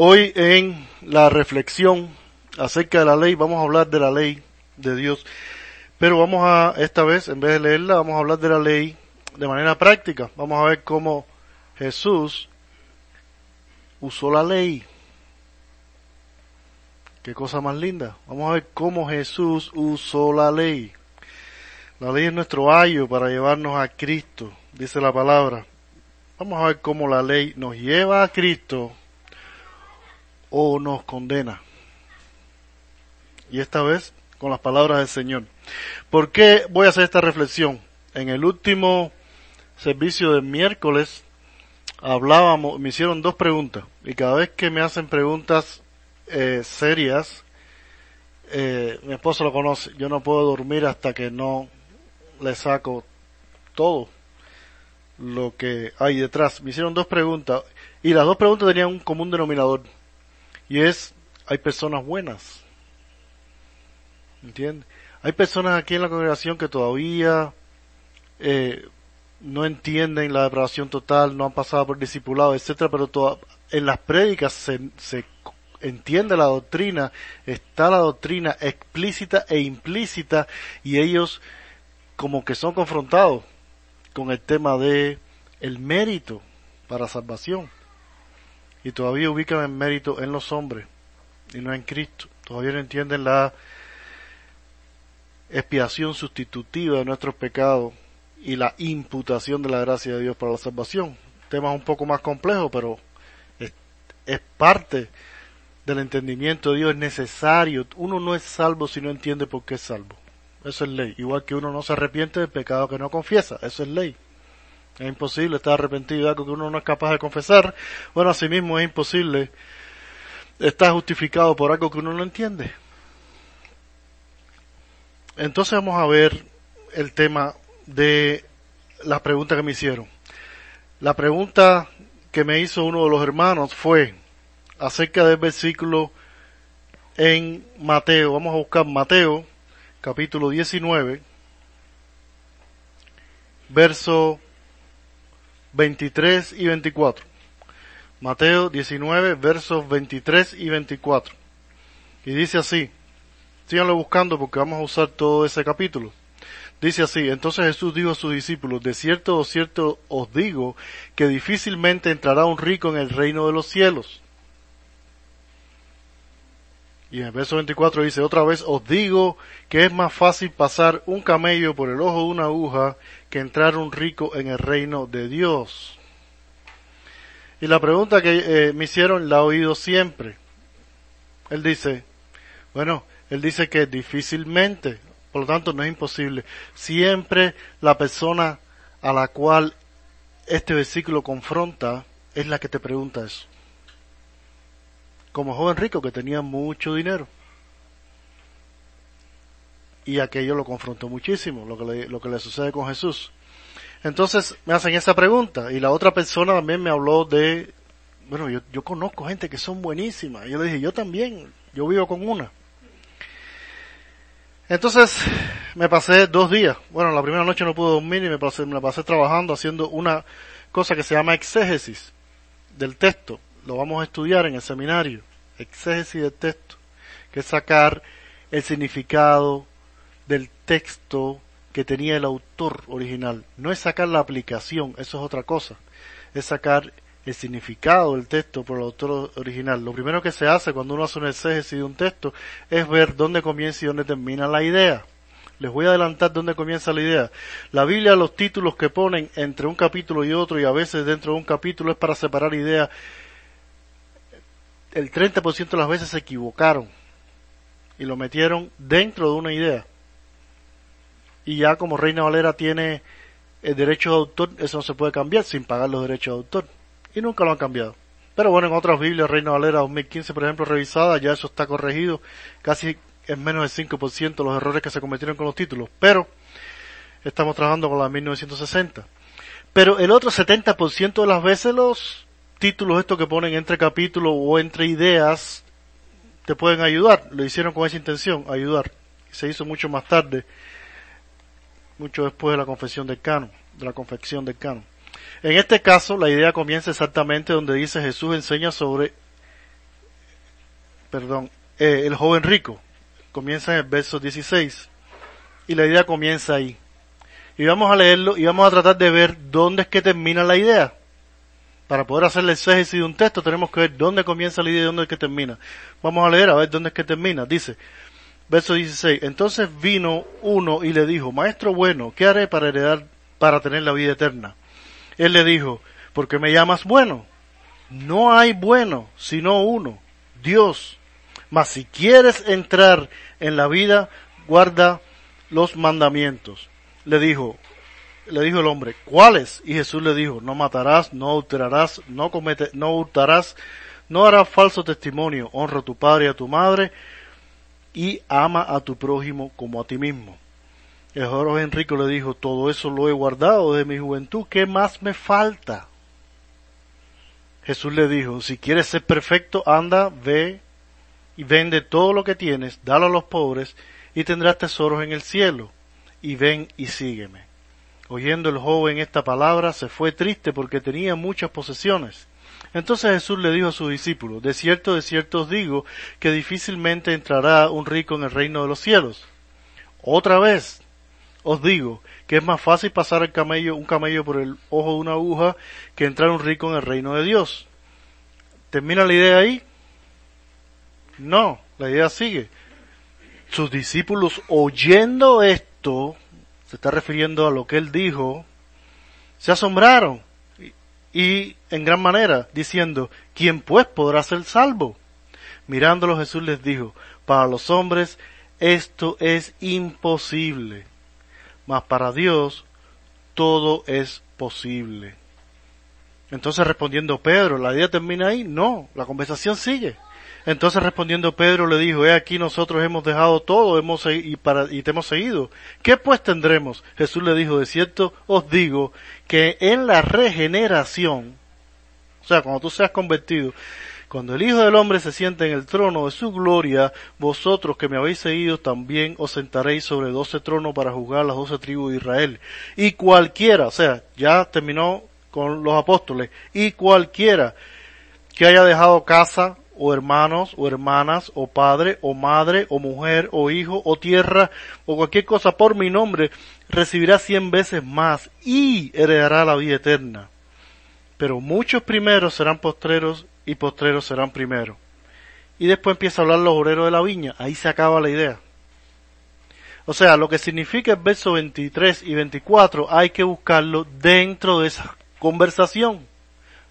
Hoy en la reflexión acerca de la ley, vamos a hablar de la ley de Dios. Pero vamos a, esta vez, en vez de leerla, vamos a hablar de la ley de manera práctica. Vamos a ver cómo Jesús usó la ley. Qué cosa más linda. Vamos a ver cómo Jesús usó la ley. La ley es nuestro ayo para llevarnos a Cristo, dice la palabra. Vamos a ver cómo la ley nos lleva a Cristo o nos condena. Y esta vez con las palabras del Señor. ¿Por qué voy a hacer esta reflexión? En el último servicio de miércoles hablábamos, me hicieron dos preguntas y cada vez que me hacen preguntas eh, serias, eh, mi esposo lo conoce, yo no puedo dormir hasta que no le saco todo lo que hay detrás. Me hicieron dos preguntas y las dos preguntas tenían un común denominador y es, hay personas buenas. ¿Entiendes? Hay personas aquí en la congregación que todavía eh, no entienden la depravación total, no han pasado por discipulado, etcétera, pero en las prédicas se, se entiende la doctrina, está la doctrina explícita e implícita y ellos como que son confrontados con el tema de el mérito para salvación y todavía ubican el mérito en los hombres y no en Cristo. Todavía no entienden la expiación sustitutiva de nuestros pecados y la imputación de la gracia de Dios para la salvación. Tema un poco más complejo, pero es, es parte del entendimiento de Dios, es necesario. Uno no es salvo si no entiende por qué es salvo. Eso es ley. Igual que uno no se arrepiente del pecado que no confiesa. Eso es ley. Es imposible estar arrepentido de algo que uno no es capaz de confesar. Bueno, asimismo es imposible estar justificado por algo que uno no entiende. Entonces vamos a ver el tema de las preguntas que me hicieron. La pregunta que me hizo uno de los hermanos fue acerca del versículo en Mateo. Vamos a buscar Mateo, capítulo 19, verso 23 y 24. Mateo 19, versos 23 y 24. Y dice así, síganlo buscando porque vamos a usar todo ese capítulo. Dice así, entonces Jesús dijo a sus discípulos, de cierto o cierto os digo que difícilmente entrará un rico en el reino de los cielos. Y en el verso 24 dice, otra vez os digo que es más fácil pasar un camello por el ojo de una aguja que entrar un rico en el reino de Dios. Y la pregunta que eh, me hicieron la he oído siempre. Él dice, bueno, él dice que difícilmente, por lo tanto no es imposible. Siempre la persona a la cual este versículo confronta es la que te pregunta eso como joven rico que tenía mucho dinero. Y aquello lo confrontó muchísimo, lo que le, lo que le sucede con Jesús. Entonces me hacen esa pregunta y la otra persona también me habló de, bueno, yo, conozco gente que son buenísimas. Y yo le dije, yo también, yo vivo con una. Entonces me pasé dos días. Bueno, la primera noche no pude dormir y me pasé, me pasé trabajando haciendo una cosa que se llama exégesis del texto. Lo vamos a estudiar en el seminario exégesis del texto, que es sacar el significado del texto que tenía el autor original. No es sacar la aplicación, eso es otra cosa. Es sacar el significado del texto por el autor original. Lo primero que se hace cuando uno hace un exégesis de un texto es ver dónde comienza y dónde termina la idea. Les voy a adelantar dónde comienza la idea. La Biblia, los títulos que ponen entre un capítulo y otro y a veces dentro de un capítulo es para separar ideas el 30% de las veces se equivocaron y lo metieron dentro de una idea. Y ya como Reina Valera tiene el derecho de autor, eso no se puede cambiar sin pagar los derechos de autor. Y nunca lo han cambiado. Pero bueno, en otras Biblias, Reina Valera 2015, por ejemplo, revisada, ya eso está corregido. Casi en menos del 5% los errores que se cometieron con los títulos. Pero estamos trabajando con la 1960. Pero el otro 70% de las veces los títulos estos que ponen entre capítulos o entre ideas te pueden ayudar. Lo hicieron con esa intención, ayudar. Se hizo mucho más tarde, mucho después de la confesión del canon, de la confección del canon. En este caso, la idea comienza exactamente donde dice Jesús enseña sobre perdón, eh, el joven rico. Comienza en el verso 16. Y la idea comienza ahí. Y vamos a leerlo y vamos a tratar de ver dónde es que termina la idea. Para poder hacer el exégesis de un texto tenemos que ver dónde comienza la idea y dónde es que termina. Vamos a leer a ver dónde es que termina. Dice, verso 16, entonces vino uno y le dijo, maestro bueno, ¿qué haré para heredar, para tener la vida eterna? Él le dijo, ¿por qué me llamas bueno? No hay bueno, sino uno, Dios. Mas si quieres entrar en la vida, guarda los mandamientos. Le dijo, le dijo el hombre, ¿cuáles? Y Jesús le dijo, no matarás, no adulterarás, no comete, no hurtarás, no harás falso testimonio, honra a tu padre y a tu madre, y ama a tu prójimo como a ti mismo. El joven Enrico le dijo, todo eso lo he guardado de mi juventud, ¿qué más me falta? Jesús le dijo, si quieres ser perfecto, anda, ve y vende todo lo que tienes, dalo a los pobres, y tendrás tesoros en el cielo, y ven y sígueme. Oyendo el joven esta palabra, se fue triste porque tenía muchas posesiones. Entonces Jesús le dijo a sus discípulos, de cierto, de cierto os digo, que difícilmente entrará un rico en el reino de los cielos. Otra vez os digo que es más fácil pasar el camello, un camello por el ojo de una aguja que entrar un rico en el reino de Dios. ¿Termina la idea ahí? No, la idea sigue. Sus discípulos oyendo esto, se está refiriendo a lo que él dijo, se asombraron y, en gran manera, diciendo, ¿quién pues podrá ser salvo? Mirándolo Jesús les dijo, para los hombres esto es imposible, mas para Dios todo es posible. Entonces respondiendo Pedro, ¿la idea termina ahí? No, la conversación sigue. Entonces respondiendo Pedro le dijo, he aquí nosotros hemos dejado todo hemos, y, para, y te hemos seguido. ¿Qué pues tendremos? Jesús le dijo, de cierto os digo que en la regeneración, o sea, cuando tú seas convertido, cuando el Hijo del Hombre se siente en el trono de su gloria, vosotros que me habéis seguido también os sentaréis sobre doce tronos para juzgar las doce tribus de Israel. Y cualquiera, o sea, ya terminó con los apóstoles, y cualquiera que haya dejado casa, o hermanos, o hermanas, o padre, o madre, o mujer, o hijo, o tierra, o cualquier cosa por mi nombre, recibirá cien veces más y heredará la vida eterna. Pero muchos primeros serán postreros y postreros serán primeros. Y después empieza a hablar los obreros de la viña. Ahí se acaba la idea. O sea, lo que significa el verso 23 y 24 hay que buscarlo dentro de esa conversación.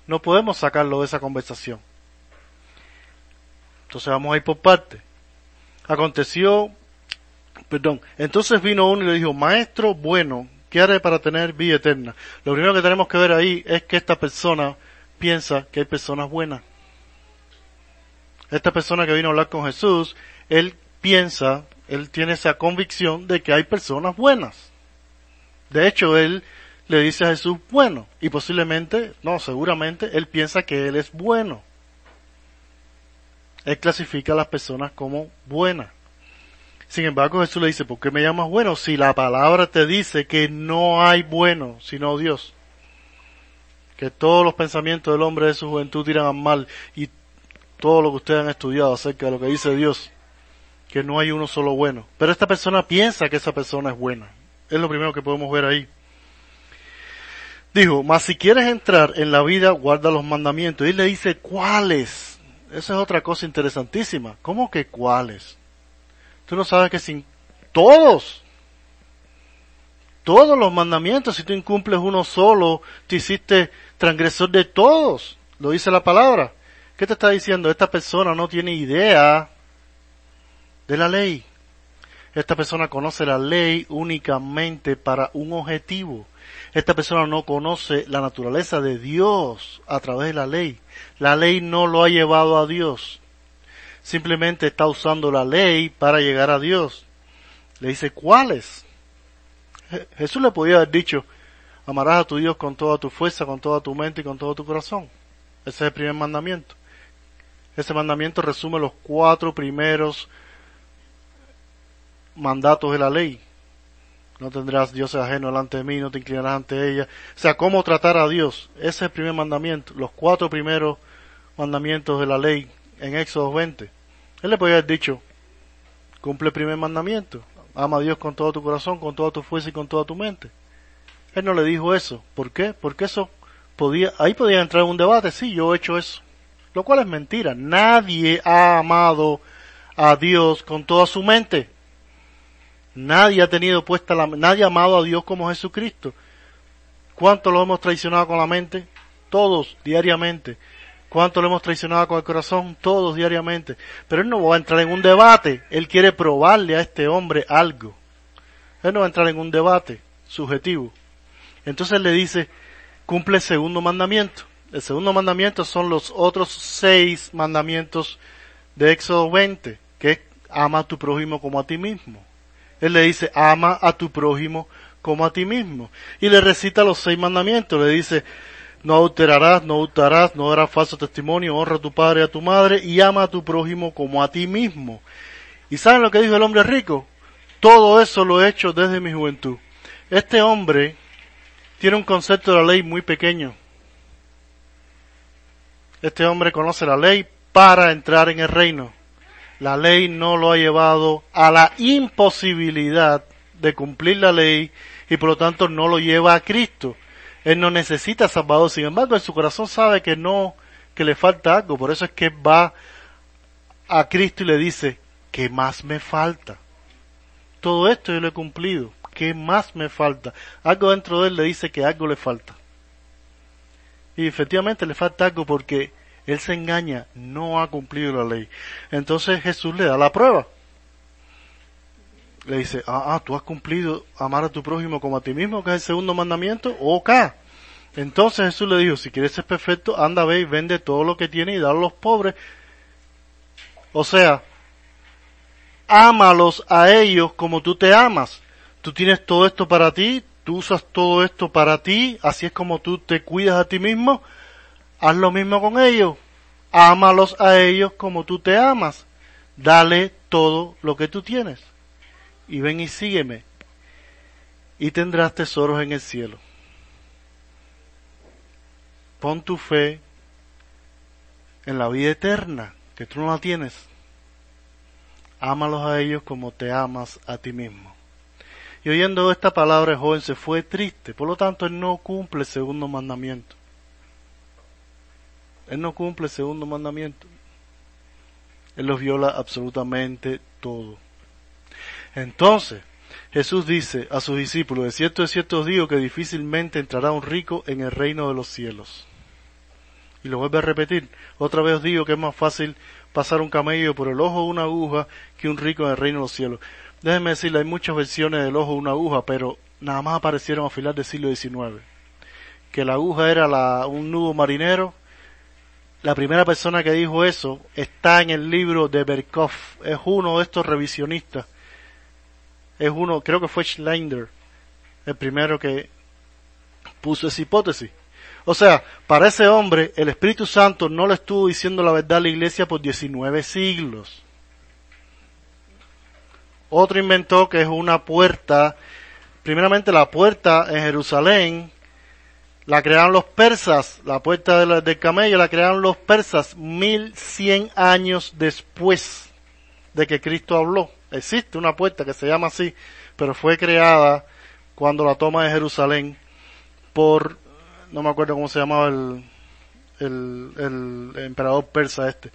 No podemos sacarlo de esa conversación. Entonces vamos a ir por parte. Aconteció, perdón, entonces vino uno y le dijo, maestro bueno, ¿qué haré para tener vida eterna? Lo primero que tenemos que ver ahí es que esta persona piensa que hay personas buenas. Esta persona que vino a hablar con Jesús, él piensa, él tiene esa convicción de que hay personas buenas. De hecho, él le dice a Jesús bueno, y posiblemente, no, seguramente, él piensa que él es bueno. Él clasifica a las personas como buenas. Sin embargo, Jesús le dice, ¿por qué me llamas bueno? Si la palabra te dice que no hay bueno sino Dios. Que todos los pensamientos del hombre de su juventud tiran al mal y todo lo que ustedes han estudiado acerca de lo que dice Dios, que no hay uno solo bueno. Pero esta persona piensa que esa persona es buena. Es lo primero que podemos ver ahí. Dijo, mas si quieres entrar en la vida, guarda los mandamientos. Y él le dice, ¿cuáles? Esa es otra cosa interesantísima. ¿Cómo que cuáles? Tú no sabes que sin todos, todos los mandamientos, si tú incumples uno solo, te hiciste transgresor de todos. Lo dice la palabra. ¿Qué te está diciendo? Esta persona no tiene idea de la ley. Esta persona conoce la ley únicamente para un objetivo. Esta persona no conoce la naturaleza de Dios a través de la ley. La ley no lo ha llevado a Dios. Simplemente está usando la ley para llegar a Dios. Le dice, ¿cuáles? Jesús le podía haber dicho, amarás a tu Dios con toda tu fuerza, con toda tu mente y con todo tu corazón. Ese es el primer mandamiento. Ese mandamiento resume los cuatro primeros mandatos de la ley. No tendrás dioses ajeno delante de mí, no te inclinarás ante ella. O sea, cómo tratar a Dios. Ese es el primer mandamiento. Los cuatro primeros mandamientos de la ley en Éxodo 20. Él le podía haber dicho, cumple el primer mandamiento, ama a Dios con todo tu corazón, con toda tu fuerza y con toda tu mente. Él no le dijo eso. ¿Por qué? Porque eso podía, ahí podía entrar en un debate, sí, yo he hecho eso. Lo cual es mentira. Nadie ha amado a Dios con toda su mente. Nadie ha tenido puesta la, nadie ha amado a Dios como Jesucristo. ¿Cuánto lo hemos traicionado con la mente? Todos, diariamente. ¿Cuánto lo hemos traicionado con el corazón? Todos diariamente. Pero él no va a entrar en un debate. Él quiere probarle a este hombre algo. Él no va a entrar en un debate subjetivo. Entonces le dice, cumple el segundo mandamiento. El segundo mandamiento son los otros seis mandamientos de Éxodo 20, que es ama a tu prójimo como a ti mismo. Él le dice, ama a tu prójimo como a ti mismo. Y le recita los seis mandamientos. Le dice, no adulterarás, no hurtarás, no darás falso testimonio, honra a tu padre y a tu madre y ama a tu prójimo como a ti mismo. ¿Y saben lo que dijo el hombre rico? Todo eso lo he hecho desde mi juventud. Este hombre tiene un concepto de la ley muy pequeño. Este hombre conoce la ley para entrar en el reino. La ley no lo ha llevado a la imposibilidad de cumplir la ley y por lo tanto no lo lleva a Cristo. Él no necesita Salvador. Sin embargo, en su corazón sabe que no, que le falta algo. Por eso es que va a Cristo y le dice, ¿qué más me falta? Todo esto yo lo he cumplido. ¿Qué más me falta? Algo dentro de él le dice que algo le falta. Y efectivamente le falta algo porque él se engaña, no ha cumplido la ley. Entonces Jesús le da la prueba. Le dice, ah, ah, tú has cumplido amar a tu prójimo como a ti mismo, que es el segundo mandamiento, ok. Entonces Jesús le dijo, si quieres ser perfecto, anda, ve y vende todo lo que tienes y dale a los pobres. O sea, ámalos a ellos como tú te amas. Tú tienes todo esto para ti, tú usas todo esto para ti, así es como tú te cuidas a ti mismo, haz lo mismo con ellos. Ámalos a ellos como tú te amas. Dale todo lo que tú tienes. Y ven y sígueme. Y tendrás tesoros en el cielo. Pon tu fe en la vida eterna, que tú no la tienes. Ámalos a ellos como te amas a ti mismo. Y oyendo esta palabra el joven se fue triste, por lo tanto él no cumple el segundo mandamiento. Él no cumple el segundo mandamiento. Él los viola absolutamente todo. Entonces, Jesús dice a sus discípulos, de cierto de cierto os digo que difícilmente entrará un rico en el reino de los cielos. Y lo vuelve a repetir. Otra vez os digo que es más fácil pasar un camello por el ojo de una aguja que un rico en el reino de los cielos. Déjenme decirle, hay muchas versiones del ojo de una aguja, pero nada más aparecieron a final del siglo XIX. Que la aguja era la, un nudo marinero. La primera persona que dijo eso está en el libro de Berkov. Es uno de estos revisionistas. Es uno, creo que fue Schleinder, el primero que puso esa hipótesis. O sea, para ese hombre, el Espíritu Santo no le estuvo diciendo la verdad a la iglesia por 19 siglos. Otro inventó que es una puerta, primeramente la puerta en Jerusalén, la crearon los persas, la puerta del, camello la crearon los persas mil cien años después de que Cristo habló. Existe una puerta que se llama así, pero fue creada cuando la toma de Jerusalén por, no me acuerdo cómo se llamaba el, el, el emperador persa este.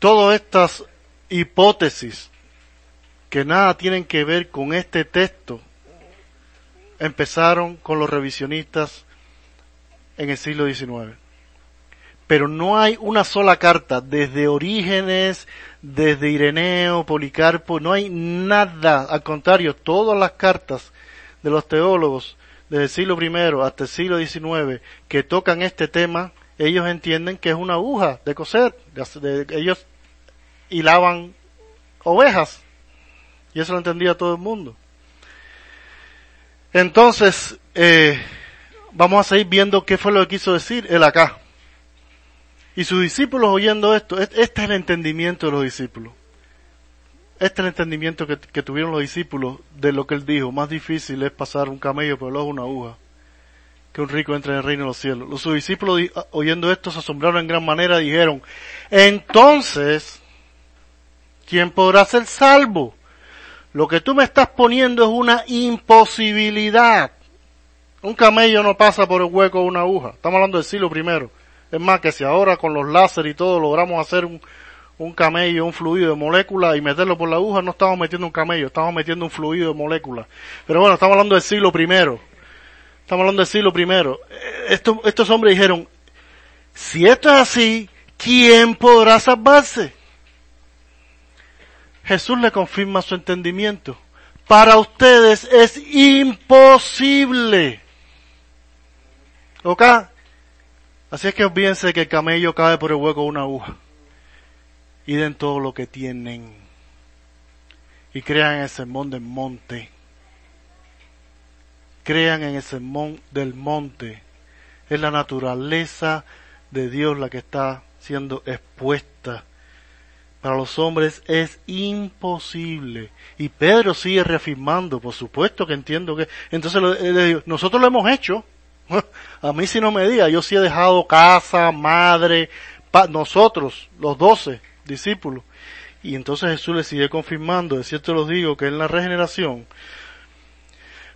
Todas estas hipótesis que nada tienen que ver con este texto empezaron con los revisionistas en el siglo XIX. Pero no hay una sola carta, desde Orígenes, desde Ireneo, Policarpo, no hay nada, al contrario, todas las cartas de los teólogos desde el siglo I hasta el siglo XIX que tocan este tema, ellos entienden que es una aguja de coser, ellos hilaban ovejas. Y eso lo entendía todo el mundo. Entonces, eh, vamos a seguir viendo qué fue lo que quiso decir él acá. Y sus discípulos oyendo esto, este es el entendimiento de los discípulos. Este es el entendimiento que, que tuvieron los discípulos de lo que él dijo. Más difícil es pasar un camello por el ojo de una aguja que un rico entre en el reino de los cielos. Los sus discípulos oyendo esto se asombraron en gran manera y dijeron, entonces, ¿quién podrá ser salvo? Lo que tú me estás poniendo es una imposibilidad. Un camello no pasa por el hueco de una aguja. Estamos hablando del siglo primero. Es más que si ahora con los láser y todo logramos hacer un, un camello, un fluido de moléculas y meterlo por la aguja, no estamos metiendo un camello, estamos metiendo un fluido de moléculas. Pero bueno, estamos hablando del siglo primero. Estamos hablando del siglo primero. Eh, estos, estos hombres dijeron, si esto es así, ¿quién podrá salvarse? Jesús le confirma su entendimiento. Para ustedes es imposible. ¿Ok? Así es que olvídense que el camello cae por el hueco de una aguja y den todo lo que tienen y crean en el sermón del monte. Crean en el sermón del monte. Es la naturaleza de Dios la que está siendo expuesta. Para los hombres es imposible. Y Pedro sigue reafirmando, por supuesto que entiendo que... Entonces nosotros lo hemos hecho. A mí si no me diga, yo sí he dejado casa, madre, nosotros, los doce, discípulos. Y entonces Jesús le sigue confirmando, de cierto los digo, que en la regeneración,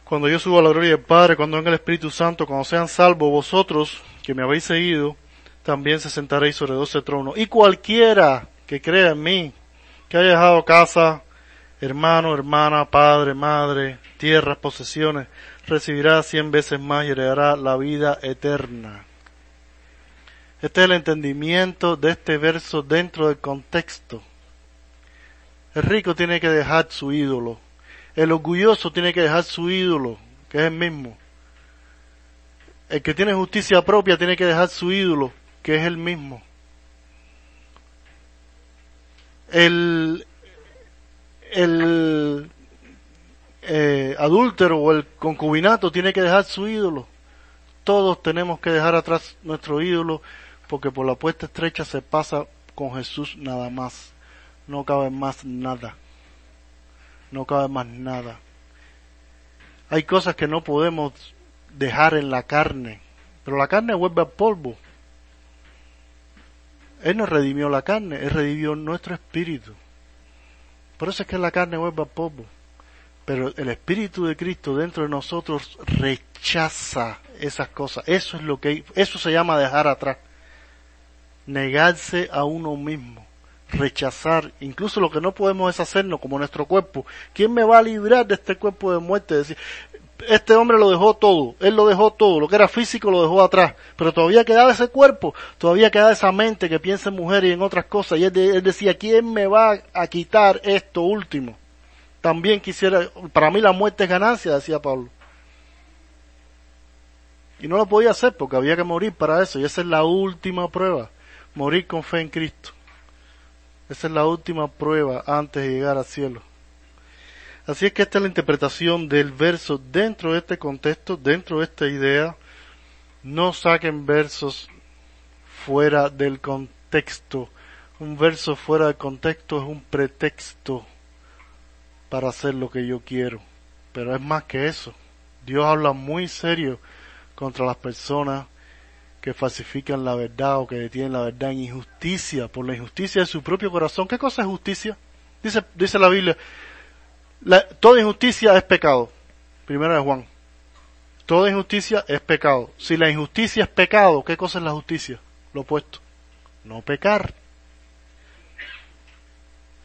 cuando yo subo a la gloria del Padre, cuando venga el Espíritu Santo, cuando sean salvos vosotros, que me habéis seguido, también se sentaréis sobre doce tronos. Y cualquiera que crea en mí, que haya dejado casa, hermano, hermana, padre, madre, tierras, posesiones, recibirá cien veces más y heredará la vida eterna. Este es el entendimiento de este verso dentro del contexto. El rico tiene que dejar su ídolo. El orgulloso tiene que dejar su ídolo, que es el mismo. El que tiene justicia propia tiene que dejar su ídolo, que es el mismo. El, el eh, adúltero o el concubinato tiene que dejar su ídolo. Todos tenemos que dejar atrás nuestro ídolo porque por la puerta estrecha se pasa con Jesús nada más. No cabe más nada. No cabe más nada. Hay cosas que no podemos dejar en la carne, pero la carne vuelve al polvo. Él no redimió la carne, Él redimió nuestro espíritu. Por eso es que la carne vuelve al polvo. Pero el espíritu de Cristo dentro de nosotros rechaza esas cosas. Eso es lo que, eso se llama dejar atrás negarse a uno mismo, rechazar, incluso lo que no podemos es hacernos como nuestro cuerpo. ¿Quién me va a librar de este cuerpo de muerte? Este hombre lo dejó todo, él lo dejó todo, lo que era físico lo dejó atrás, pero todavía quedaba ese cuerpo, todavía quedaba esa mente que piensa en mujeres y en otras cosas, y él, él decía, ¿quién me va a quitar esto último? También quisiera, para mí la muerte es ganancia, decía Pablo. Y no lo podía hacer porque había que morir para eso, y esa es la última prueba morir con fe en Cristo. Esa es la última prueba antes de llegar al cielo. Así es que esta es la interpretación del verso dentro de este contexto, dentro de esta idea. No saquen versos fuera del contexto. Un verso fuera del contexto es un pretexto para hacer lo que yo quiero. Pero es más que eso. Dios habla muy serio contra las personas que falsifican la verdad o que detienen la verdad en injusticia, por la injusticia de su propio corazón. ¿Qué cosa es justicia? Dice, dice la Biblia, toda injusticia es pecado. Primera de Juan. Toda injusticia es pecado. Si la injusticia es pecado, ¿qué cosa es la justicia? Lo opuesto. No pecar.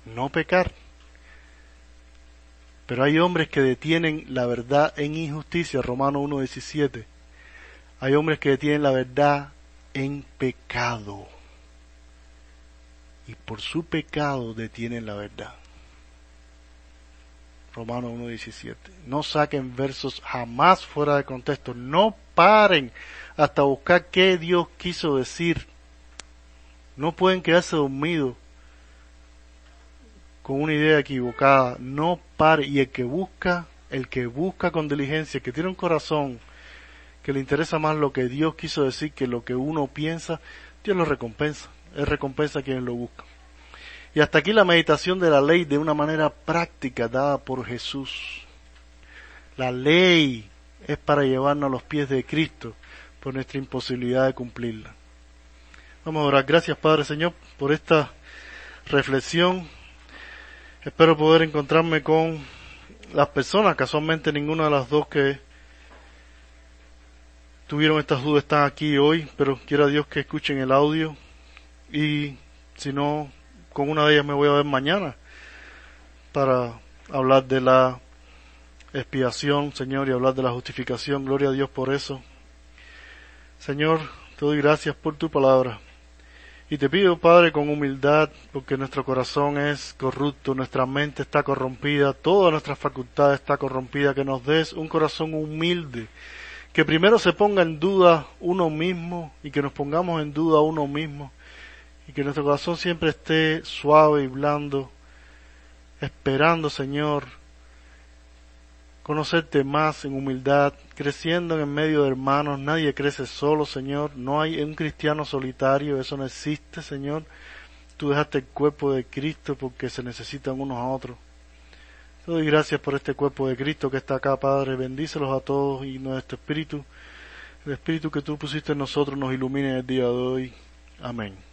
No pecar. Pero hay hombres que detienen la verdad en injusticia. Romano 1.17 hay hombres que tienen la verdad en pecado. Y por su pecado detienen la verdad. Romano 1.17. No saquen versos jamás fuera de contexto. No paren hasta buscar qué Dios quiso decir. No pueden quedarse dormidos con una idea equivocada. No paren. Y el que busca, el que busca con diligencia, que tiene un corazón que le interesa más lo que Dios quiso decir que lo que uno piensa, Dios lo recompensa. Él recompensa a quienes lo buscan. Y hasta aquí la meditación de la ley de una manera práctica dada por Jesús. La ley es para llevarnos a los pies de Cristo por nuestra imposibilidad de cumplirla. Vamos a orar. Gracias, Padre Señor, por esta reflexión. Espero poder encontrarme con las personas, casualmente ninguna de las dos que tuvieron estas dudas están aquí hoy, pero quiero a Dios que escuchen el audio y si no, con una de ellas me voy a ver mañana para hablar de la expiación, Señor, y hablar de la justificación. Gloria a Dios por eso. Señor, te doy gracias por tu palabra. Y te pido, Padre, con humildad, porque nuestro corazón es corrupto, nuestra mente está corrompida, toda nuestra facultad está corrompida, que nos des un corazón humilde, que primero se ponga en duda uno mismo y que nos pongamos en duda uno mismo, y que nuestro corazón siempre esté suave y blando, esperando, Señor, conocerte más en humildad, creciendo en medio de hermanos, nadie crece solo, Señor, no hay un cristiano solitario, eso no existe, Señor. Tú dejaste el cuerpo de Cristo porque se necesitan unos a otros. Te doy gracias por este cuerpo de Cristo que está acá, Padre, bendícelos a todos y nuestro espíritu, el espíritu que tú pusiste en nosotros nos ilumine el día de hoy. Amén.